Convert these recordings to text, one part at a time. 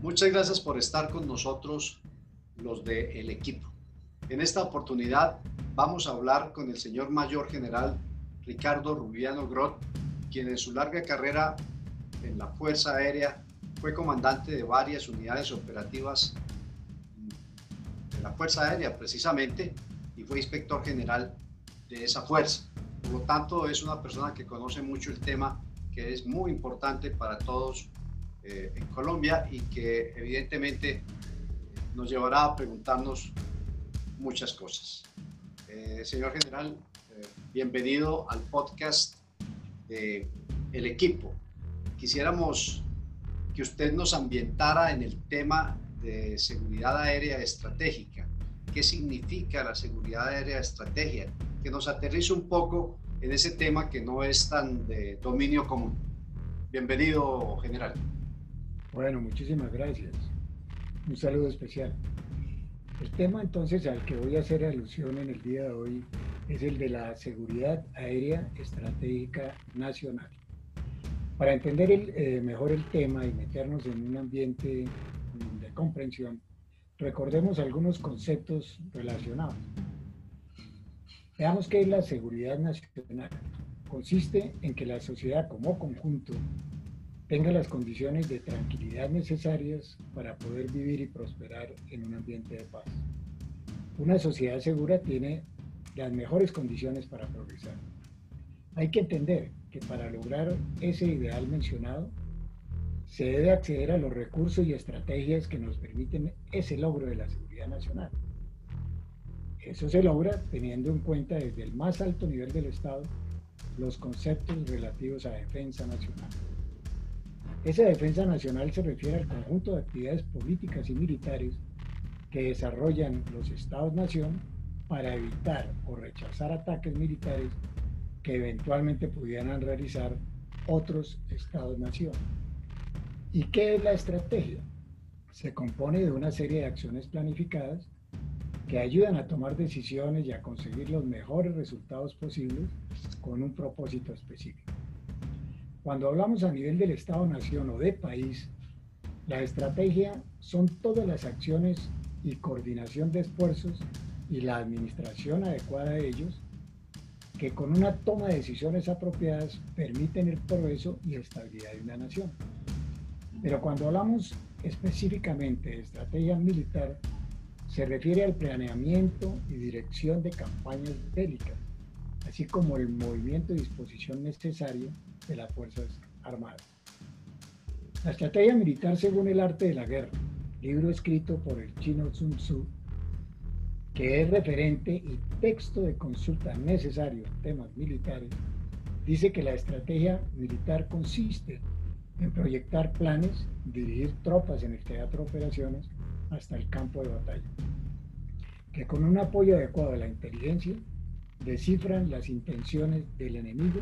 Muchas gracias por estar con nosotros los del equipo. En esta oportunidad vamos a hablar con el señor Mayor General Ricardo Rubiano Grot, quien en su larga carrera en la Fuerza Aérea fue comandante de varias unidades operativas de la Fuerza Aérea precisamente y fue inspector general de esa fuerza. Por lo tanto, es una persona que conoce mucho el tema que es muy importante para todos eh, en Colombia y que evidentemente nos llevará a preguntarnos muchas cosas. Eh, señor general, eh, bienvenido al podcast de El Equipo. Quisiéramos que usted nos ambientara en el tema de seguridad aérea estratégica. ¿Qué significa la seguridad aérea estratégica? Que nos aterrice un poco en ese tema que no es tan de dominio común. Bienvenido, general. Bueno, muchísimas gracias. Un saludo especial. El tema entonces al que voy a hacer alusión en el día de hoy es el de la seguridad aérea estratégica nacional. Para entender eh, mejor el tema y meternos en un ambiente de comprensión, recordemos algunos conceptos relacionados. Veamos qué es la seguridad nacional. Consiste en que la sociedad como conjunto tenga las condiciones de tranquilidad necesarias para poder vivir y prosperar en un ambiente de paz. Una sociedad segura tiene las mejores condiciones para progresar. Hay que entender que para lograr ese ideal mencionado, se debe acceder a los recursos y estrategias que nos permiten ese logro de la seguridad nacional. Eso se logra teniendo en cuenta desde el más alto nivel del Estado los conceptos relativos a defensa nacional. Esa defensa nacional se refiere al conjunto de actividades políticas y militares que desarrollan los Estados-nación para evitar o rechazar ataques militares que eventualmente pudieran realizar otros Estados-nación. ¿Y qué es la estrategia? Se compone de una serie de acciones planificadas que ayudan a tomar decisiones y a conseguir los mejores resultados posibles con un propósito específico. Cuando hablamos a nivel del Estado-Nación o de país, la estrategia son todas las acciones y coordinación de esfuerzos y la administración adecuada de ellos que con una toma de decisiones apropiadas permiten el progreso y estabilidad de una nación. Pero cuando hablamos específicamente de estrategia militar, se refiere al planeamiento y dirección de campañas bélicas, así como el movimiento y disposición necesario de las Fuerzas Armadas. La estrategia militar según el arte de la guerra, libro escrito por el chino Sun Tzu, que es referente y texto de consulta necesario en temas militares, dice que la estrategia militar consiste en proyectar planes, dirigir tropas en el teatro de operaciones hasta el campo de batalla, que con un apoyo adecuado de la inteligencia descifran las intenciones del enemigo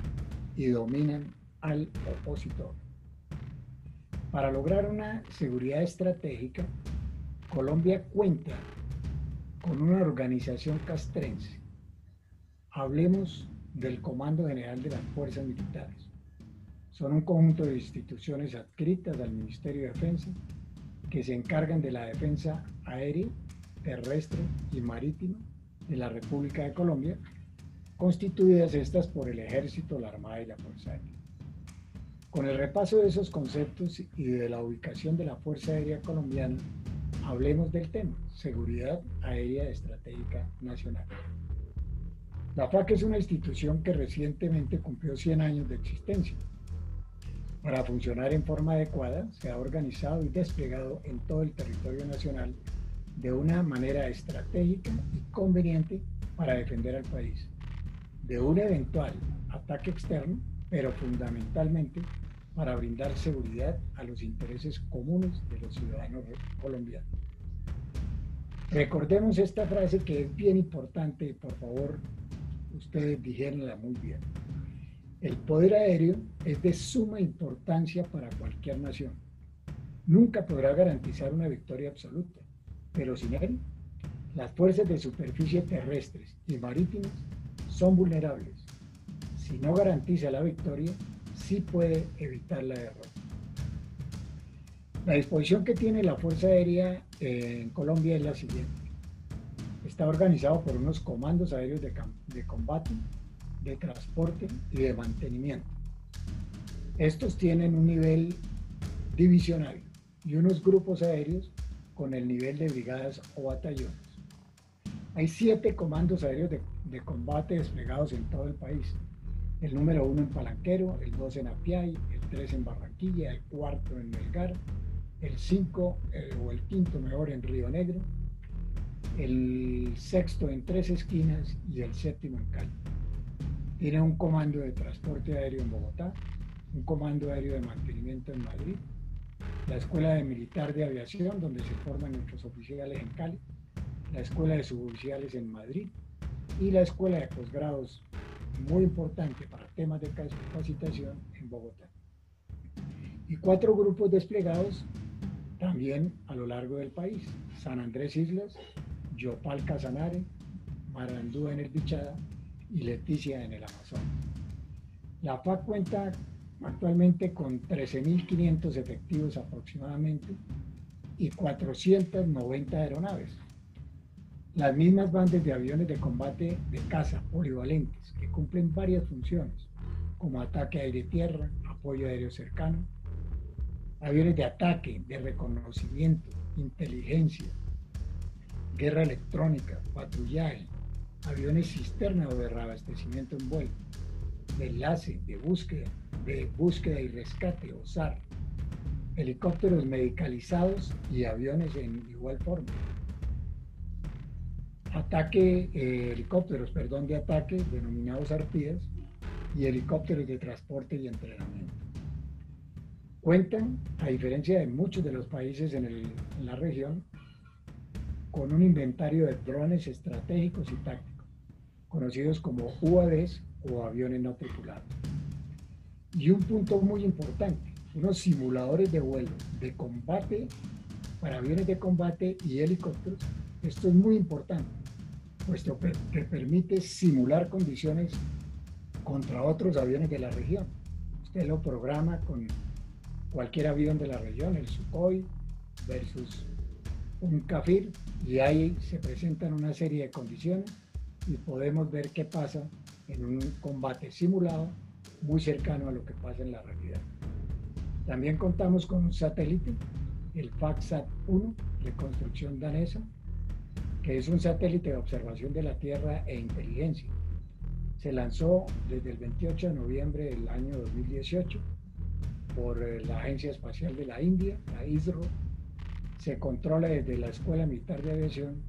y dominan al opositor. Para lograr una seguridad estratégica, Colombia cuenta con una organización castrense. Hablemos del Comando General de las Fuerzas Militares. Son un conjunto de instituciones adscritas al Ministerio de Defensa que se encargan de la defensa aérea, terrestre y marítima de la República de Colombia constituidas estas por el Ejército, la Armada y la Fuerza Aérea. Con el repaso de esos conceptos y de la ubicación de la Fuerza Aérea Colombiana, hablemos del tema, Seguridad Aérea Estratégica Nacional. La FAC es una institución que recientemente cumplió 100 años de existencia. Para funcionar en forma adecuada, se ha organizado y desplegado en todo el territorio nacional de una manera estratégica y conveniente para defender al país de un eventual ataque externo, pero fundamentalmente para brindar seguridad a los intereses comunes de los ciudadanos colombianos. Recordemos esta frase que es bien importante, por favor, ustedes dijéronla muy bien. El poder aéreo es de suma importancia para cualquier nación. Nunca podrá garantizar una victoria absoluta, pero sin él, las fuerzas de superficie terrestres y marítimas son vulnerables. Si no garantiza la victoria, sí puede evitar la derrota. La disposición que tiene la Fuerza Aérea eh, en Colombia es la siguiente. Está organizado por unos comandos aéreos de, de combate, de transporte y de mantenimiento. Estos tienen un nivel divisional y unos grupos aéreos con el nivel de brigadas o batallones. Hay siete comandos aéreos de, de, combate desplegados en todo el país. El número uno en Palanquero, el dos en Apiay, el tres en Barranquilla, el cuarto en Melgar, el 5 eh, o el quinto mejor en Río Negro, el sexto en Tres Esquinas y el séptimo en Cali. Tiene un comando de transporte aéreo en Bogotá, un comando aéreo de mantenimiento en Madrid, la Escuela de Militar de Aviación, donde se forman nuestros oficiales en Cali, la Escuela de Suboficiales en Madrid y la Escuela de Posgrados, muy importante para temas de capacitación, en Bogotá. Y cuatro grupos desplegados también a lo largo del país. San Andrés Islas, Yopal Casanare, Marandú en el Bichada y Leticia en el Amazonas. La FAC cuenta actualmente con 13.500 efectivos aproximadamente y 490 aeronaves. Las mismas van desde aviones de combate de caza polivalentes que cumplen varias funciones, como ataque aire-tierra, apoyo aéreo cercano, aviones de ataque, de reconocimiento, inteligencia, guerra electrónica, patrullaje, aviones cisterna o de reabastecimiento en vuelo, de enlace, de búsqueda, de búsqueda y rescate o SAR, helicópteros medicalizados y aviones en igual forma. Ataque, eh, helicópteros, perdón, de ataque, denominados arpías, y helicópteros de transporte y entrenamiento cuentan, a diferencia de muchos de los países en, la región, con un inventario de drones estratégicos y tácticos, conocidos como UAVs o aviones no tripulados. Y un punto muy importante, unos simuladores de vuelo de combate para aviones de combate y helicópteros. Esto es muy importante, puesto que permite simular condiciones contra otros aviones de la región. Usted lo programa con cualquier avión de la región, el Sukhoi versus un Kafir, y ahí se presentan una serie de condiciones y podemos ver qué pasa en un combate simulado muy cercano a lo que pasa en la realidad. También contamos con un satélite, el FACSAT-1 de construcción danesa, que es un satélite de observación de la Tierra e inteligencia. Se lanzó desde el 28 de noviembre del año 2018 por eh, la Agencia Espacial de la India, la ISRO, se controla desde la Escuela Militar de Aviación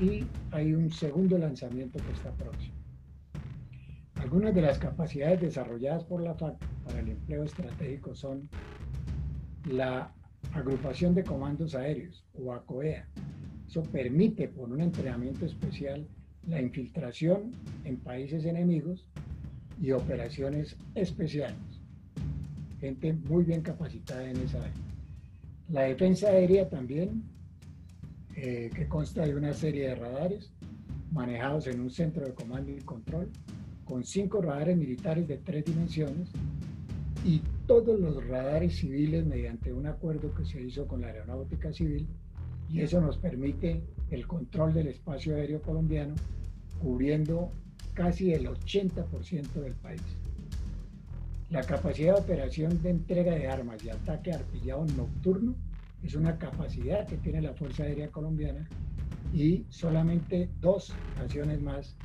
y hay un segundo lanzamiento que está próximo. Algunas de las capacidades desarrolladas por la FAC para el empleo estratégico son la agrupación de comandos aéreos o ACOEA. Eso permite, por un entrenamiento especial, la infiltración en países enemigos y operaciones especiales gente muy bien capacitada en esa área. La defensa aérea también, eh, que consta de una serie de radares manejados en un centro de comando y control, con cinco radares militares de tres dimensiones y todos los radares civiles mediante un acuerdo que se hizo con la aeronáutica civil y eso nos permite el control del espacio aéreo colombiano cubriendo casi el 80% del país. La capacidad de operación de entrega de armas y ataque artillado nocturno es una capacidad que tiene la Fuerza Aérea Colombiana y solamente dos naciones más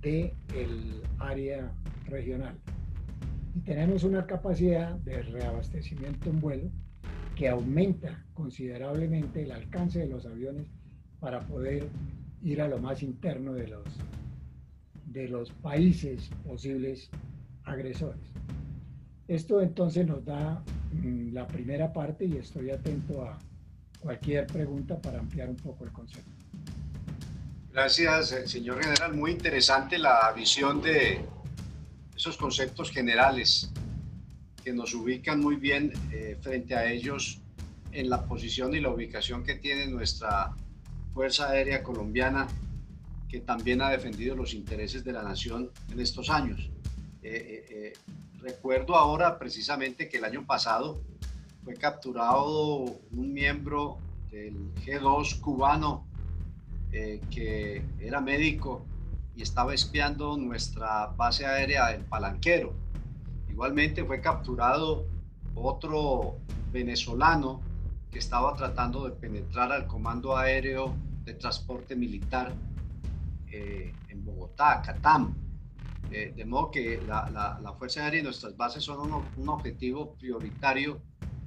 del el área regional. Y tenemos una capacidad de reabastecimiento en vuelo que aumenta considerablemente el alcance de los aviones para poder ir a lo más interno de los, de los países posibles agresores. Esto entonces nos da mm, la primera parte y estoy atento a cualquier pregunta para ampliar un poco el concepto. Gracias, eh, señor general. Muy interesante la visión de esos conceptos generales que nos ubican muy bien eh, frente a ellos en la posición y la ubicación que tiene nuestra Fuerza Aérea Colombiana, que también ha defendido los intereses de la nación en estos años. Eh, Recuerdo ahora precisamente que el año pasado fue capturado un miembro del G2 cubano eh, que era médico y estaba espiando nuestra base aérea del Palanquero. Igualmente fue capturado otro venezolano que estaba tratando de penetrar al Comando Aéreo de Transporte Militar eh, en Bogotá, Catam. Eh, de modo que la, la, Fuerza Aérea y nuestras bases son un, un objetivo prioritario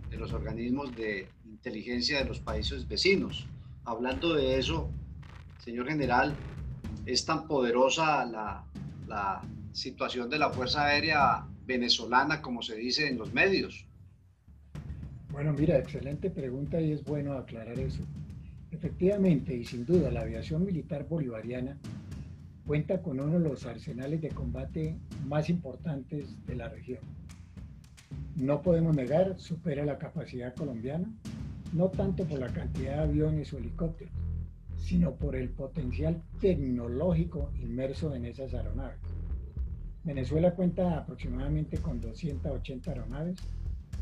de los organismos de inteligencia de los países vecinos. Hablando de eso, señor general, es tan poderosa la, la situación de la Fuerza Aérea venezolana como se dice en los medios. Bueno, mira, excelente pregunta y es bueno aclarar eso. Efectivamente, y sin duda, la aviación militar bolivariana cuenta con uno de los arsenales de combate más importantes de la región. No podemos negar, supera la capacidad colombiana, no tanto por la cantidad de aviones o helicópteros, sino por el potencial tecnológico inmerso en esas aeronaves. Venezuela cuenta aproximadamente con 280 aeronaves,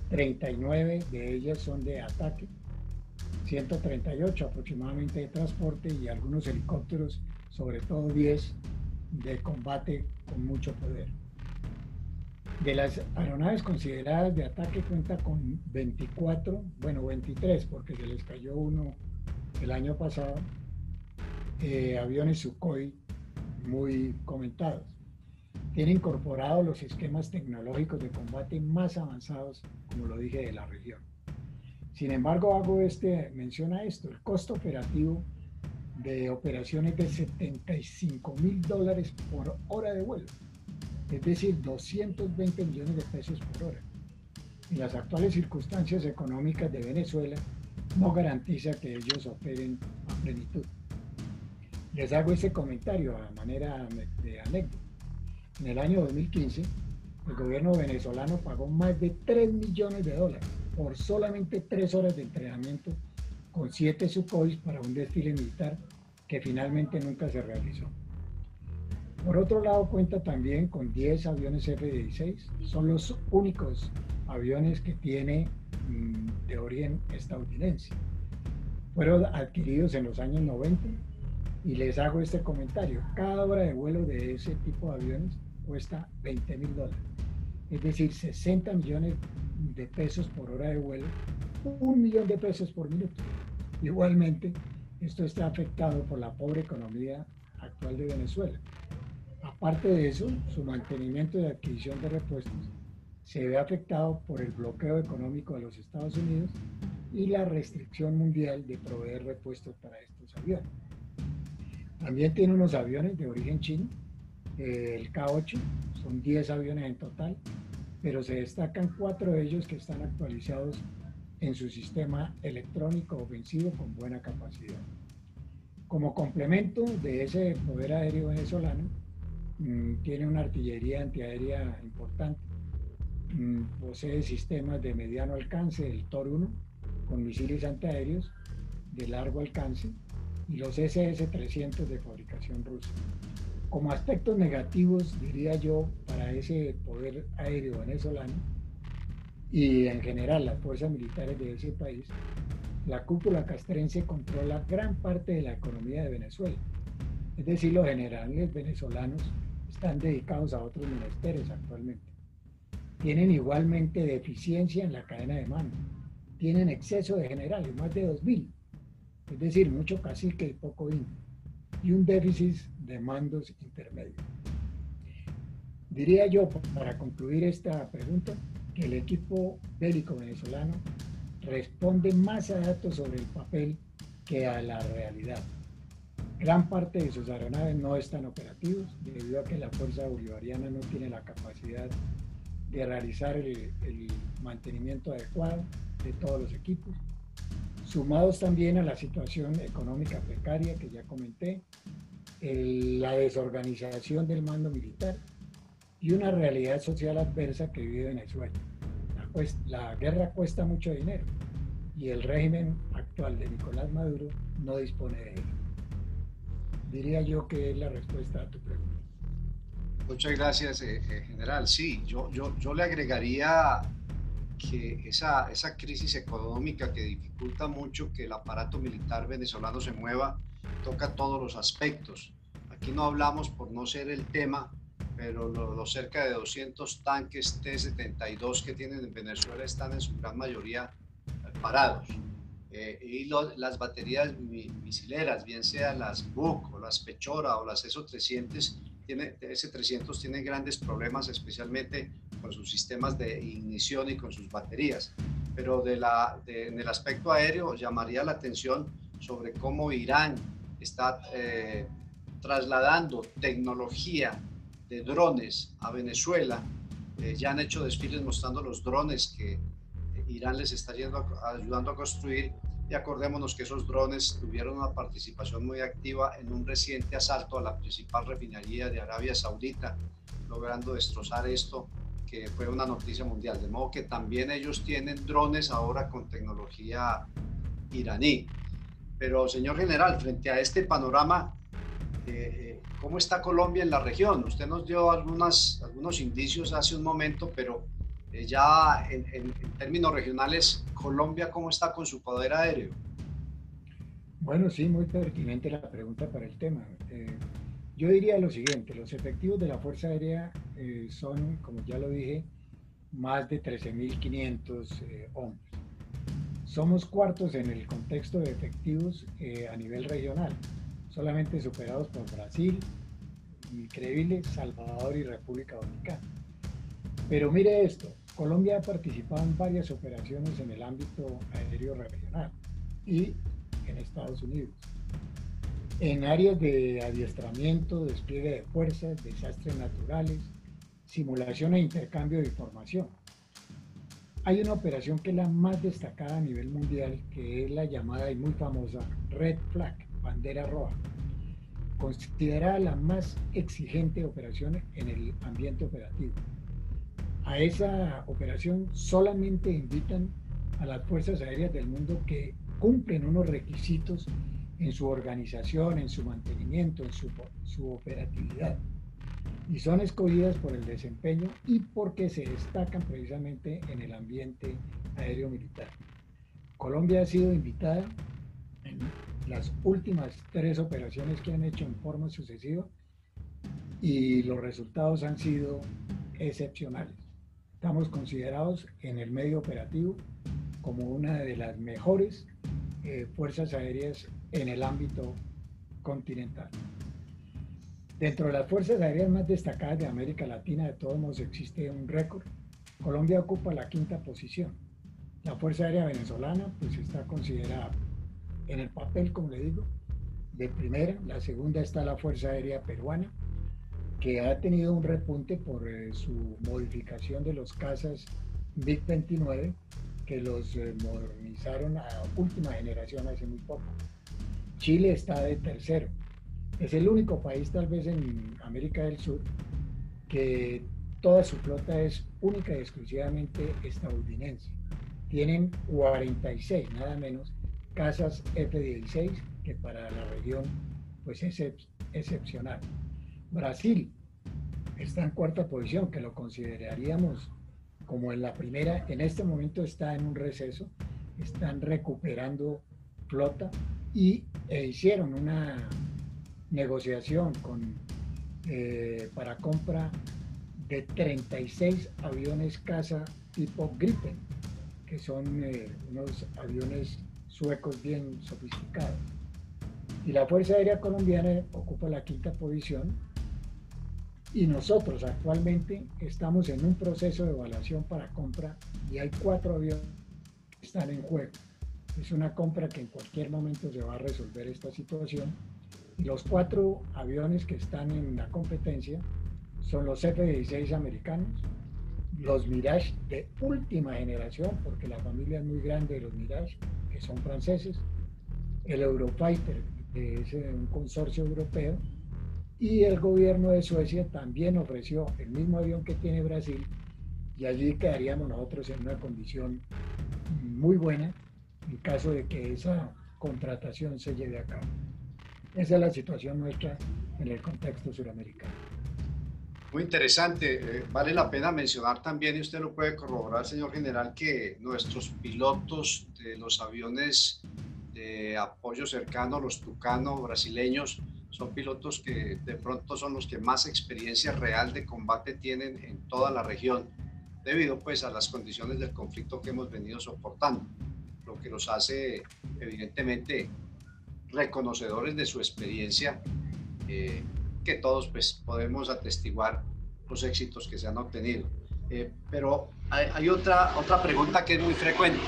39 de ellas son de ataque, 138 aproximadamente de transporte y algunos helicópteros, sobre todo 10 de combate con mucho poder. De las aeronaves consideradas de ataque cuenta con 24, bueno 23 porque se les cayó uno el año pasado, eh, aviones Sukhoi muy comentados. Tiene incorporados los esquemas tecnológicos de combate más avanzados, como lo dije, de la región. Sin embargo, hago este, menciona esto, el costo operativo de operaciones de 75 mil dólares por hora de vuelo, es decir, 220 millones de pesos por hora. En las actuales circunstancias económicas de Venezuela, no garantiza que ellos operen a plenitud. Les hago ese comentario a manera de anécdota. En el año 2015, el gobierno venezolano pagó más de 3 millones de dólares por solamente 3 horas de entrenamiento con 7 Sukhoi para un desfile militar que finalmente nunca se realizó. Por otro lado, cuenta también con 10 aviones F-16. Son los únicos aviones que tiene mm, de origen estadounidense. Fueron adquiridos en los años 90 y les hago este comentario. Cada hora de vuelo de ese tipo de aviones cuesta 20 mil dólares. Es decir, 60 millones de pesos por hora de vuelo, un millón de pesos por minuto. Igualmente, esto está afectado por la pobre economía actual de Venezuela. Aparte de eso, su mantenimiento y adquisición de repuestos se ve afectado por el bloqueo económico de los Estados Unidos y la restricción mundial de proveer repuestos para estos aviones. También tiene unos aviones de origen chino, eh, el K8, son 10 aviones en total, pero se destacan cuatro de ellos que están actualizados en su sistema electrónico ofensivo con buena capacidad. Como complemento de ese poder aéreo venezolano, mm, tiene una artillería antiaérea importante, mm, posee sistemas de mediano alcance, el TOR-1, con misiles antiaéreos de largo alcance, y los SS-300 de fabricación rusa. Como aspectos negativos, diría yo, para ese poder aéreo venezolano y en general las fuerzas militares de ese país, la cúpula castrense controla gran parte de la economía de Venezuela. Es decir, los generales venezolanos están dedicados a otros ministerios actualmente. Tienen igualmente deficiencia en la cadena de mando. Tienen exceso de generales, más de 2.000 es decir, mucho cacique y poco indio, y un déficit de mandos intermedios. Diría yo, para concluir esta pregunta, que el equipo bélico venezolano responde más a datos sobre el papel que a la realidad. Gran parte de sus aeronaves no están operativos debido a que la Fuerza Bolivariana no tiene la capacidad de realizar el, el mantenimiento adecuado de todos los equipos sumados también a la situación económica precaria que ya comenté, la desorganización del mando militar y una realidad social adversa que vive Venezuela. La, la guerra cuesta mucho dinero y el régimen actual de Nicolás Maduro no dispone de ello. Diría yo que es la respuesta a tu pregunta. Muchas gracias, eh, eh, general. Sí, yo, yo, yo le agregaría que esa, esa crisis económica que dificulta mucho que el aparato militar venezolano se mueva, toca todos los aspectos. Aquí no hablamos por no ser el tema, pero los cerca de 200 tanques T-72 que tienen en Venezuela están en su gran mayoría parados. Eh, y las baterías misileras, bien sean las BUC o las Pechora o las ESO-300, tiene, S-300 tienen grandes problemas, especialmente con sus sistemas de ignición y con sus baterías. Pero de la, en el aspecto aéreo llamaría la atención sobre cómo Irán está eh, trasladando tecnología de drones a Venezuela. Eh, ya han hecho desfiles mostrando los drones que eh, Irán les está yendo ayudando a construir y acordémonos que esos drones tuvieron una participación muy activa en un reciente asalto a la principal refinería de Arabia Saudita, logrando destrozar esto, que fue una noticia mundial. De modo que también ellos tienen drones ahora con tecnología iraní. Pero, señor general, frente a este panorama, eh, ¿cómo está Colombia en la región? Usted nos dio algunas, algunos indicios hace un momento, pero eh, ya en, términos regionales, Colombia, ¿cómo está con su poder aéreo? Bueno, sí, muy pertinente la pregunta para el tema. Eh, yo diría lo siguiente, los efectivos de la Fuerza Aérea eh, son, como ya lo dije, más de 13.500 hombres. Somos cuartos en el contexto de efectivos a nivel regional, solamente superados por Brasil, increíble, Salvador y República Dominicana. Pero mire esto, Colombia ha participado en varias operaciones en el ámbito aéreo regional y en Estados Unidos, en áreas de adiestramiento, despliegue de fuerzas, desastres naturales, simulación e intercambio de información. Hay una operación que es la más destacada a nivel mundial, que es la llamada y muy famosa Red Flag, bandera roja, considerada la más exigente operación en el ambiente operativo a esa operación solamente invitan a las fuerzas aéreas del mundo que cumplen unos requisitos en su organización, en su mantenimiento, en su, operatividad. Y son escogidas por el desempeño y porque se destacan precisamente en el ambiente aéreo militar. Colombia ha sido invitada en las últimas tres operaciones que han hecho en forma sucesiva y los resultados han sido excepcionales. Estamos considerados en el medio operativo como una de las mejores eh, fuerzas aéreas en el ámbito continental. Dentro de las fuerzas aéreas más destacadas de América Latina, de todos modos existe un récord. Colombia ocupa la quinta posición. La Fuerza Aérea Venezolana pues está considerada en el papel, como le digo, de primera. La segunda está la Fuerza Aérea Peruana que ha tenido un repunte por eh, su modificación de los casas MiG-29, que los eh, modernizaron a última generación hace muy poco. Chile está de tercero. Es el único país tal vez en América del Sur que toda su flota es única y exclusivamente estadounidense. Tienen 46, nada menos, casas F-16, que para la región pues es excepcional. Brasil está en cuarta posición, que lo consideraríamos como en la primera, en este momento está en un receso, están recuperando flota y e hicieron una negociación con, eh, para compra de 36 aviones caza tipo Gripen, que son eh, unos aviones suecos bien sofisticados. Y la Fuerza Aérea Colombiana ocupa la quinta posición y nosotros actualmente estamos en un proceso de evaluación para compra y hay cuatro aviones que están en juego. Es una compra que en cualquier momento se va a resolver esta situación. Y los cuatro aviones que están en la competencia son los F-16 americanos, los Mirage de última generación, porque la familia es muy grande de los Mirage, que son franceses, el Eurofighter, que es eh, un consorcio europeo, y el gobierno de Suecia también ofreció el mismo avión que tiene Brasil y allí quedaríamos nosotros en una condición muy buena en caso de que esa contratación se lleve a cabo. Esa es la situación nuestra en el contexto suramericano. Muy interesante. Eh, vale la pena mencionar también, y usted lo puede corroborar, señor general, que nuestros pilotos de los aviones de apoyo cercano, los Tucano brasileños, son pilotos que de pronto son los que más experiencia real de combate tienen en toda la región, debido pues a las condiciones del conflicto que hemos venido soportando, lo que los hace evidentemente reconocedores de su experiencia, eh, que todos pues podemos atestiguar los éxitos que se han obtenido. Eh, pero hay, otra, otra pregunta que es muy frecuente.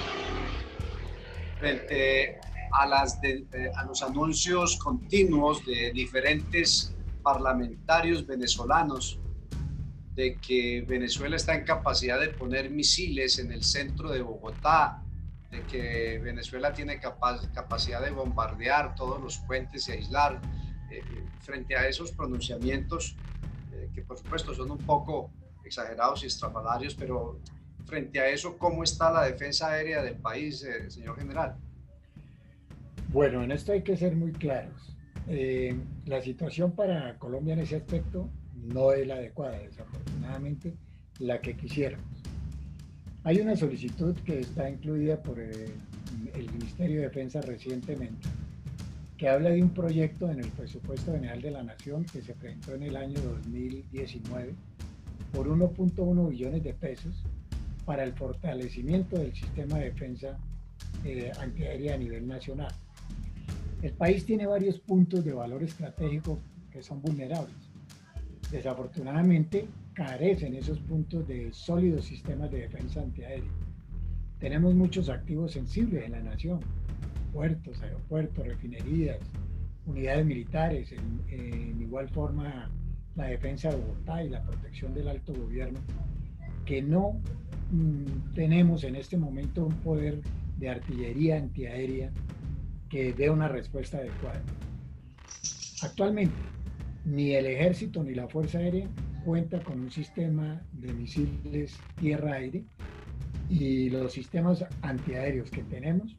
Frente a, las eh, a los anuncios continuos de diferentes parlamentarios venezolanos de que Venezuela está en capacidad de poner misiles en el centro de Bogotá, de que Venezuela tiene capacidad de bombardear todos los puentes y aislar. Eh, frente a esos pronunciamientos, eh, que por supuesto son un poco exagerados y estrafalarios, pero frente a eso, ¿cómo está la defensa aérea del país, señor general? Bueno, en esto hay que ser muy claros. Eh, la situación para Colombia en ese aspecto no es la adecuada, desafortunadamente, la que quisiéramos. Hay una solicitud que está incluida por eh, el, Ministerio de Defensa recientemente, que habla de un proyecto en el presupuesto general de la Nación que se presentó en el año 2019 por 1.1 billones de pesos para el fortalecimiento del sistema de defensa eh, antiaérea a nivel nacional. El país tiene varios puntos de valor estratégico que son vulnerables. Desafortunadamente, carecen esos puntos de sólidos sistemas de defensa antiaérea. Tenemos muchos activos sensibles en la nación, puertos, aeropuertos, refinerías, unidades militares, en, igual forma la defensa de Bogotá y la protección del alto gobierno, que no mm, tenemos en este momento un poder de artillería antiaérea que dé una respuesta adecuada. Actualmente, ni el ejército ni la Fuerza Aérea cuenta con un sistema de misiles tierra-aire y los sistemas antiaéreos que tenemos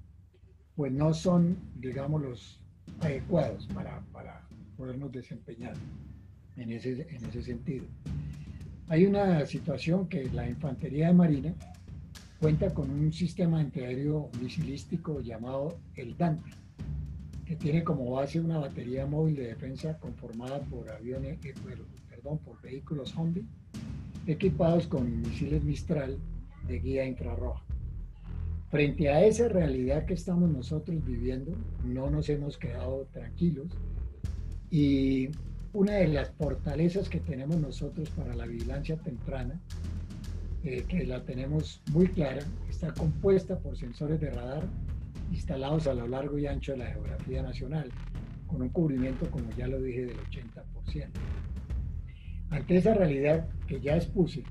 pues no son, digamos, los adecuados para, para podernos desempeñar en ese, en ese sentido. Hay una situación que la Infantería de Marina cuenta con un sistema antiaéreo misilístico llamado el Dante, que tiene como base una batería móvil de defensa conformada por aviones, eh, perdón, por vehículos Humvee equipados con misiles Mistral de guía infrarroja. Frente a esa realidad que estamos nosotros viviendo, no nos hemos quedado tranquilos y una de las fortalezas que tenemos nosotros para la vigilancia temprana eh, que la tenemos muy clara, está compuesta por sensores de radar instalados a lo largo y ancho de la geografía nacional, con un cubrimiento, como ya lo dije, del 80%. Ante esa realidad que ya expuse,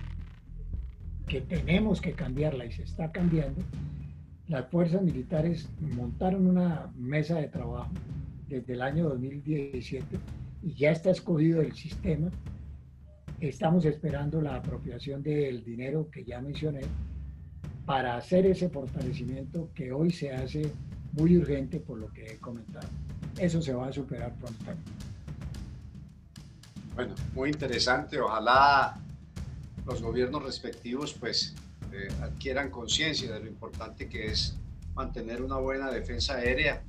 que tenemos que cambiarla y se está cambiando, las fuerzas militares montaron una mesa de trabajo desde el año 2017 y ya está escogido el sistema Estamos esperando la apropiación del dinero que ya mencioné para hacer ese fortalecimiento que hoy se hace muy urgente por lo que he comentado. Eso se va a superar prontamente. Bueno, muy interesante. Ojalá los gobiernos respectivos pues eh, adquieran conciencia de lo importante que es mantener una buena defensa aérea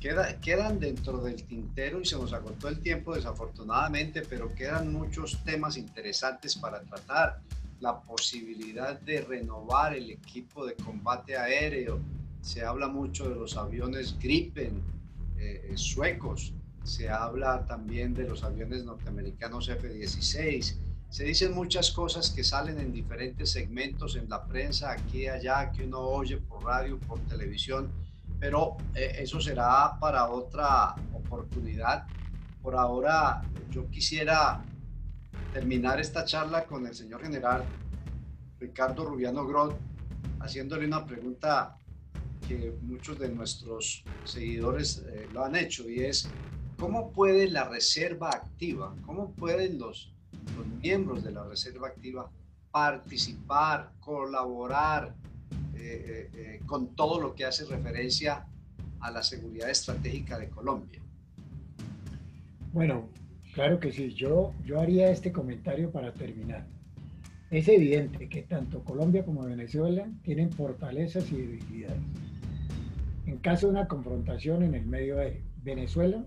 quedan dentro del tintero y se nos agotó el tiempo desafortunadamente, pero quedan muchos temas interesantes para tratar. La posibilidad de renovar el equipo de combate aéreo. Se habla mucho de los aviones Gripen eh, suecos. Se habla también de los aviones norteamericanos F-16. Se dicen muchas cosas que salen en diferentes segmentos en la prensa, aquí allá, que uno oye por radio, por televisión pero eh, eso será para otra oportunidad. Por ahora, yo quisiera terminar esta charla con el señor general Ricardo Rubiano Groth, haciéndole una pregunta que muchos de nuestros seguidores eh, lo han hecho y es, ¿cómo puede la reserva activa, cómo pueden los, los miembros de la reserva activa participar, colaborar, eh, eh, eh, con todo lo que hace referencia a la seguridad estratégica de Colombia? Bueno, Claro que sí, yo, yo haría este comentario para terminar. Es evidente que tanto Colombia como Venezuela tienen fortalezas y debilidades. En caso de una confrontación en el medio aéreo, Venezuela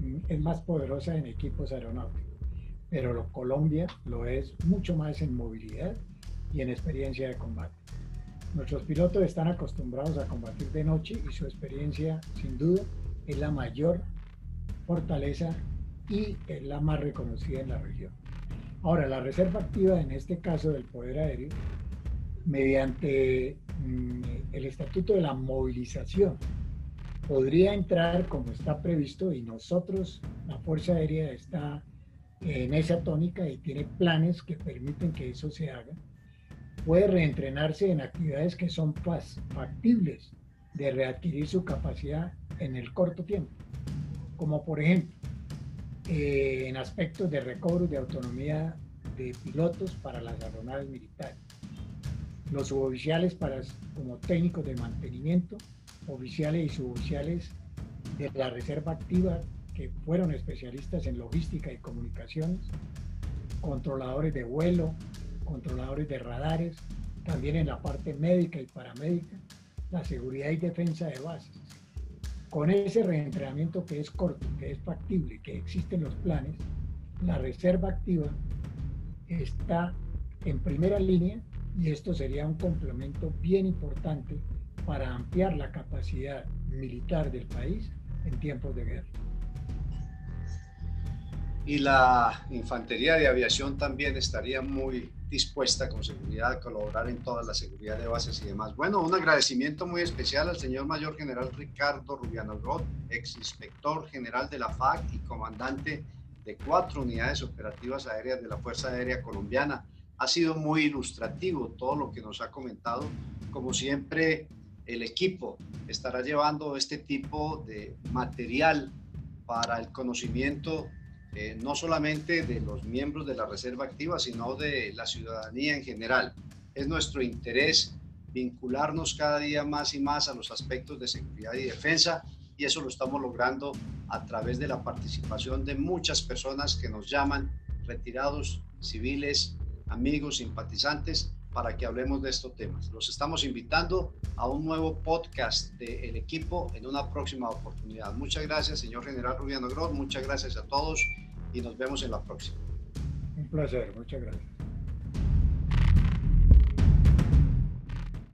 mm, es más poderosa en equipos aeronáuticos, pero Colombia lo es mucho más en movilidad y en experiencia de combate. Nuestros pilotos están acostumbrados a combatir de noche y su experiencia, sin duda, es la mayor fortaleza y es la más reconocida en la región. Ahora, la reserva activa en este caso del poder aéreo, mediante mm, el estatuto de la movilización, podría entrar como está previsto y nosotros, la Fuerza Aérea está en esa tónica y tiene planes que permiten que eso se haga. Puede reentrenarse en actividades que son factibles de readquirir su capacidad en el corto tiempo, como por ejemplo eh, en aspectos de recobro de autonomía de pilotos para las aeronaves militares. Los suboficiales para, como técnicos de mantenimiento, oficiales y suboficiales de la reserva activa fueron especialistas en logística y comunicaciones, controladores de vuelo, controladores de radares, también en la parte médica y paramédica, la seguridad y defensa de bases, con ese reentrenamiento que es corto, que es factible, que existen los planes, la reserva activa está en primera línea y esto sería un complemento bien importante para ampliar la capacidad militar del país en tiempos de guerra. Y la infantería de aviación también estaría muy dispuesta con seguridad a colaborar en toda la seguridad de bases y demás. Bueno, un agradecimiento muy especial al señor Mayor General Ricardo Rubiano Roth, ex inspector general de la FAC y comandante de cuatro unidades operativas aéreas de la Fuerza Aérea Colombiana. Ha sido muy ilustrativo todo lo que nos ha comentado. Como siempre, el equipo estará llevando este tipo de material para el conocimiento eh, no solamente de los miembros de la Reserva Activa, sino de la ciudadanía en general. Es nuestro interés vincularnos cada día más y más a los aspectos de seguridad y defensa y eso lo estamos logrando a través de la participación de muchas personas que nos llaman, retirados, civiles, amigos, simpatizantes, para que hablemos de estos temas. Los estamos invitando a un nuevo podcast del equipo en una próxima oportunidad. Muchas gracias, señor General Rubiano Gross. Muchas gracias a todos y nos vemos en la próxima. Un placer, muchas gracias.